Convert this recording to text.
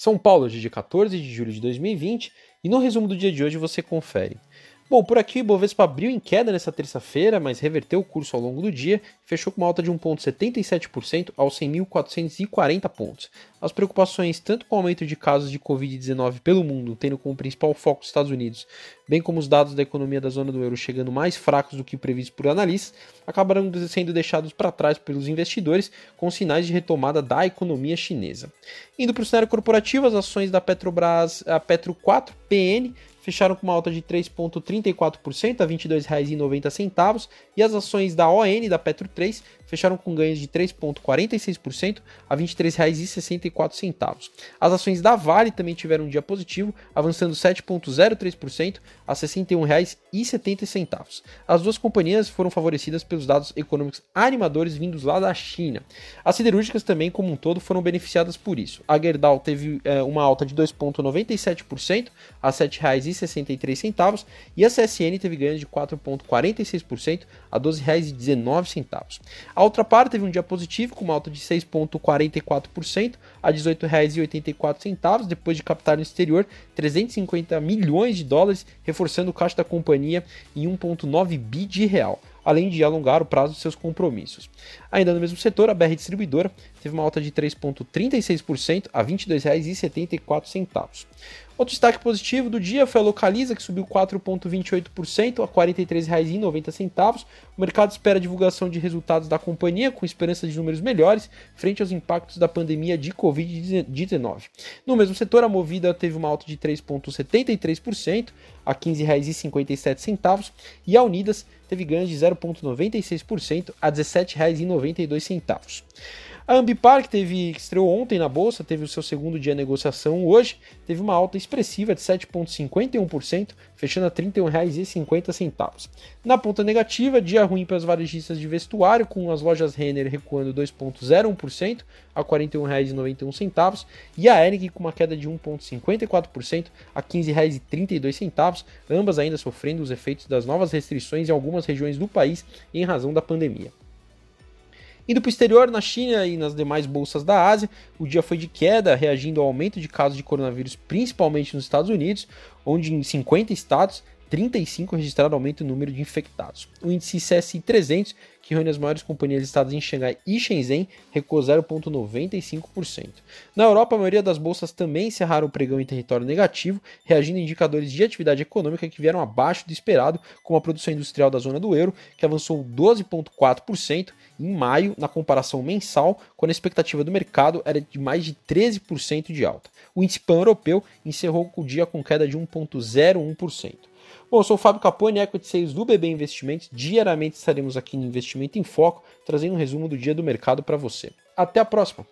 São Paulo, é dia 14 de julho de 2020, e no resumo do dia de hoje você confere. Bom, por aqui o Ibovespa abriu em queda nessa terça-feira, mas reverteu o curso ao longo do dia e fechou com uma alta de 1,77% aos 100.440 pontos. As preocupações, tanto com o aumento de casos de Covid-19 pelo mundo, tendo como principal foco os Estados Unidos, bem como os dados da economia da zona do euro chegando mais fracos do que previsto por analistas, acabaram sendo deixados para trás pelos investidores, com sinais de retomada da economia chinesa. Indo para o cenário corporativo, as ações da Petrobras, a Petro 4, PN, fecharam com uma alta de 3,34% a R$ 22,90 e as ações da ON da Petro 3 fecharam com ganhos de 3,46% a R$ 23,64. As ações da Vale também tiveram um dia positivo, avançando 7,03% a R$ 61,70. As duas companhias foram favorecidas pelos dados econômicos animadores vindos lá da China. As siderúrgicas também, como um todo, foram beneficiadas por isso. A Gerdau teve é, uma alta de 2,97% a R$ 7,63 e a CSN teve ganhos de 4,46% a R$ 12,19. A outra parte teve um dia positivo, com uma alta de 6,44% a R$ 18,84, depois de captar no exterior 350 milhões de dólares, reforçando o caixa da companhia em 1,9 bi de real além de alongar o prazo de seus compromissos. Ainda no mesmo setor, a BR Distribuidora teve uma alta de 3,36% a R$ 22,74. Outro destaque positivo do dia foi a Localiza, que subiu 4,28% a R$ 43,90. O mercado espera a divulgação de resultados da companhia, com esperança de números melhores, frente aos impactos da pandemia de Covid-19. No mesmo setor, a Movida teve uma alta de 3,73% a R$ 15,57 e a Unidas teve ganhos de 0,96% a R$ 17,92. A Ambipar, que, teve, que estreou ontem na bolsa, teve o seu segundo dia de negociação hoje, teve uma alta expressiva de 7,51%, fechando a R$ 31,50. Na ponta negativa, dia ruim para as varejistas de vestuário, com as lojas Renner recuando 2,01% a R$ 41,91 e a Ering com uma queda de 1,54% a R$ 15,32, ambas ainda sofrendo os efeitos das novas restrições em algumas regiões do país em razão da pandemia. Indo para o exterior, na China e nas demais bolsas da Ásia, o dia foi de queda, reagindo ao aumento de casos de coronavírus, principalmente nos Estados Unidos, onde em 50 estados 35 registraram aumento no número de infectados. O índice CSI 300, que reúne as maiores companhias listadas em Xangai e Shenzhen, recuou 0,95%. Na Europa, a maioria das bolsas também encerraram o pregão em território negativo, reagindo a indicadores de atividade econômica que vieram abaixo do esperado, como a produção industrial da zona do euro, que avançou 12,4% em maio, na comparação mensal, quando a expectativa do mercado era de mais de 13% de alta. O índice pan-europeu encerrou o dia com queda de 1,01%. Bom, eu sou o Fábio Capone, Equity Sales do BB Investimentos. Diariamente estaremos aqui no Investimento em Foco, trazendo um resumo do dia do mercado para você. Até a próxima!